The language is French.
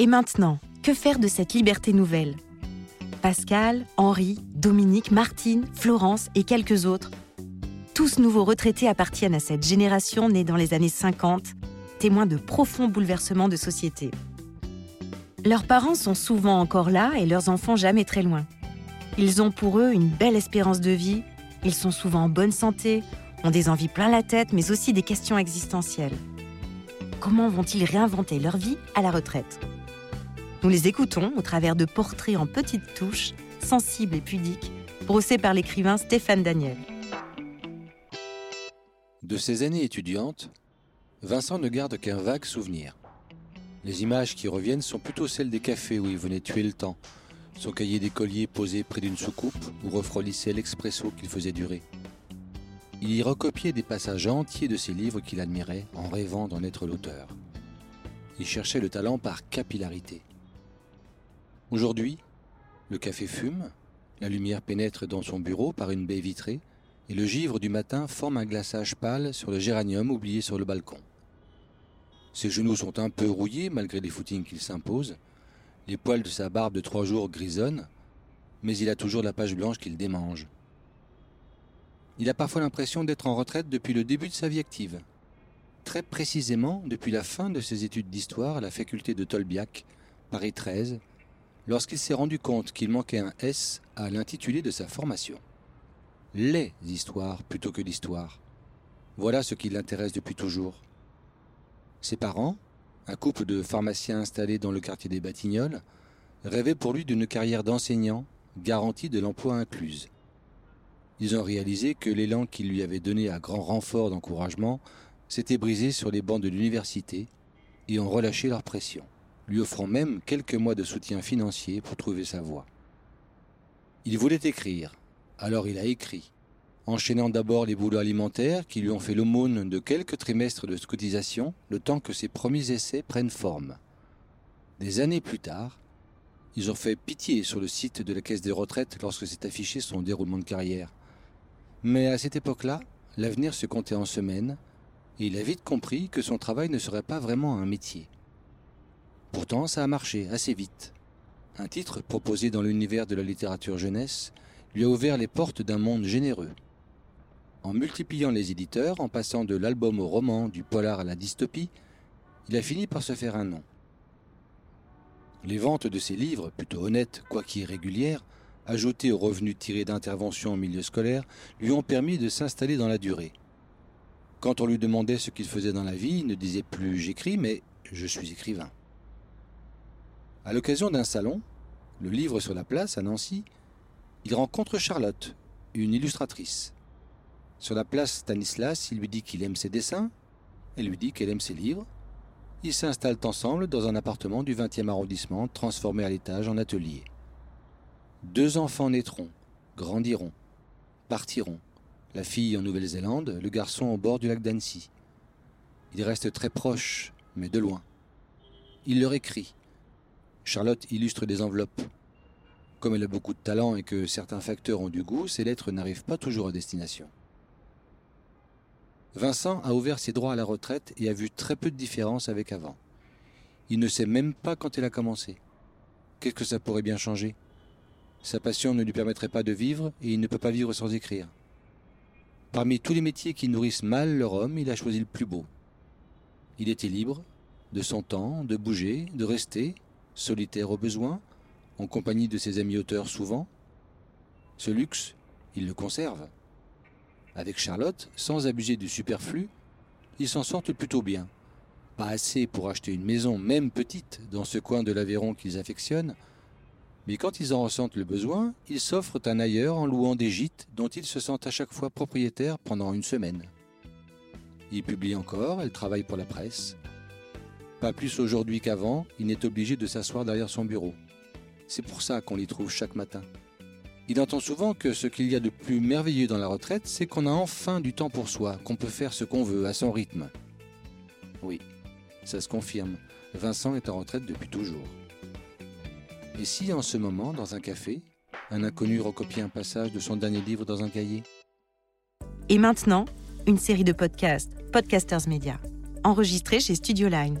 Et maintenant, que faire de cette liberté nouvelle? Pascal, Henri, Dominique, Martine, Florence et quelques autres, tous nouveaux retraités appartiennent à cette génération née dans les années 50, témoins de profonds bouleversements de société. Leurs parents sont souvent encore là et leurs enfants jamais très loin. Ils ont pour eux une belle espérance de vie, ils sont souvent en bonne santé, ont des envies plein la tête, mais aussi des questions existentielles. Comment vont-ils réinventer leur vie à la retraite? Nous les écoutons au travers de portraits en petites touches, sensibles et pudiques, brossés par l'écrivain Stéphane Daniel. De ses années étudiantes, Vincent ne garde qu'un vague souvenir. Les images qui reviennent sont plutôt celles des cafés où il venait tuer le temps, son cahier d'écolier posé près d'une soucoupe où refroidissait l'expresso qu'il faisait durer. Il y recopiait des passages entiers de ses livres qu'il admirait en rêvant d'en être l'auteur. Il cherchait le talent par capillarité. Aujourd'hui, le café fume, la lumière pénètre dans son bureau par une baie vitrée, et le givre du matin forme un glaçage pâle sur le géranium oublié sur le balcon. Ses genoux sont un peu rouillés malgré les footings qu'il s'impose, les poils de sa barbe de trois jours grisonnent, mais il a toujours la page blanche qu'il démange. Il a parfois l'impression d'être en retraite depuis le début de sa vie active. Très précisément depuis la fin de ses études d'histoire à la faculté de Tolbiac, Paris 13, lorsqu'il s'est rendu compte qu'il manquait un S à l'intitulé de sa formation. Les histoires plutôt que l'histoire. Voilà ce qui l'intéresse depuis toujours. Ses parents, un couple de pharmaciens installés dans le quartier des Batignolles, rêvaient pour lui d'une carrière d'enseignant garantie de l'emploi incluse. Ils ont réalisé que l'élan qu'il lui avait donné à grand renfort d'encouragement s'était brisé sur les bancs de l'université et ont relâché leur pression, lui offrant même quelques mois de soutien financier pour trouver sa voie. Il voulait écrire, alors il a écrit, enchaînant d'abord les boulots alimentaires qui lui ont fait l'aumône de quelques trimestres de cotisation, le temps que ses premiers essais prennent forme. Des années plus tard, ils ont fait pitié sur le site de la caisse des retraites lorsque s'est affiché son déroulement de carrière. Mais à cette époque-là, l'avenir se comptait en semaines, et il a vite compris que son travail ne serait pas vraiment un métier. Pourtant, ça a marché assez vite. Un titre proposé dans l'univers de la littérature jeunesse lui a ouvert les portes d'un monde généreux. En multipliant les éditeurs, en passant de l'album au roman, du polar à la dystopie, il a fini par se faire un nom. Les ventes de ses livres, plutôt honnêtes, quoique irrégulières, ajoutées aux revenus tirés d'interventions au milieu scolaire, lui ont permis de s'installer dans la durée. Quand on lui demandait ce qu'il faisait dans la vie, il ne disait plus j'écris, mais je suis écrivain. À l'occasion d'un salon, le livre sur la place à Nancy, il rencontre Charlotte, une illustratrice. Sur la place Stanislas, il lui dit qu'il aime ses dessins, elle lui dit qu'elle aime ses livres. Ils s'installent ensemble dans un appartement du 20e arrondissement transformé à l'étage en atelier. Deux enfants naîtront, grandiront, partiront, la fille en Nouvelle-Zélande, le garçon au bord du lac d'Annecy. Ils restent très proches, mais de loin. Il leur écrit. Charlotte illustre des enveloppes. Comme elle a beaucoup de talent et que certains facteurs ont du goût, ses lettres n'arrivent pas toujours à destination. Vincent a ouvert ses droits à la retraite et a vu très peu de différence avec avant. Il ne sait même pas quand elle a commencé. Qu'est-ce que ça pourrait bien changer? Sa passion ne lui permettrait pas de vivre et il ne peut pas vivre sans écrire. Parmi tous les métiers qui nourrissent mal leur homme, il a choisi le plus beau. Il était libre, de son temps, de bouger, de rester, solitaire au besoin, en compagnie de ses amis auteurs souvent. Ce luxe, il le conserve. Avec Charlotte, sans abuser du superflu, ils s'en sortent plutôt bien. Pas assez pour acheter une maison, même petite, dans ce coin de l'Aveyron qu'ils affectionnent, Mais quand ils en ressentent le besoin, ils s'offrent un ailleurs en louant des gîtes dont ils se sentent à chaque fois propriétaires pendant une semaine. Ils publient encore, elles travaillent pour la presse. Pas plus aujourd'hui qu'avant, il n'est obligé de s'asseoir derrière son bureau. C'est pour ça qu'on l'y trouve chaque matin. Il entend souvent que ce qu'il y a de plus merveilleux dans la retraite, c'est qu'on a enfin du temps pour soi, qu'on peut faire ce qu'on veut, à son rythme. Oui, ça se confirme. Vincent est en retraite depuis toujours. Et si en ce moment, dans un café, un inconnu recopiait un passage de son dernier livre dans un cahier? Et maintenant, une série de podcasts, Podcasters Media, enregistrés chez Studio Line.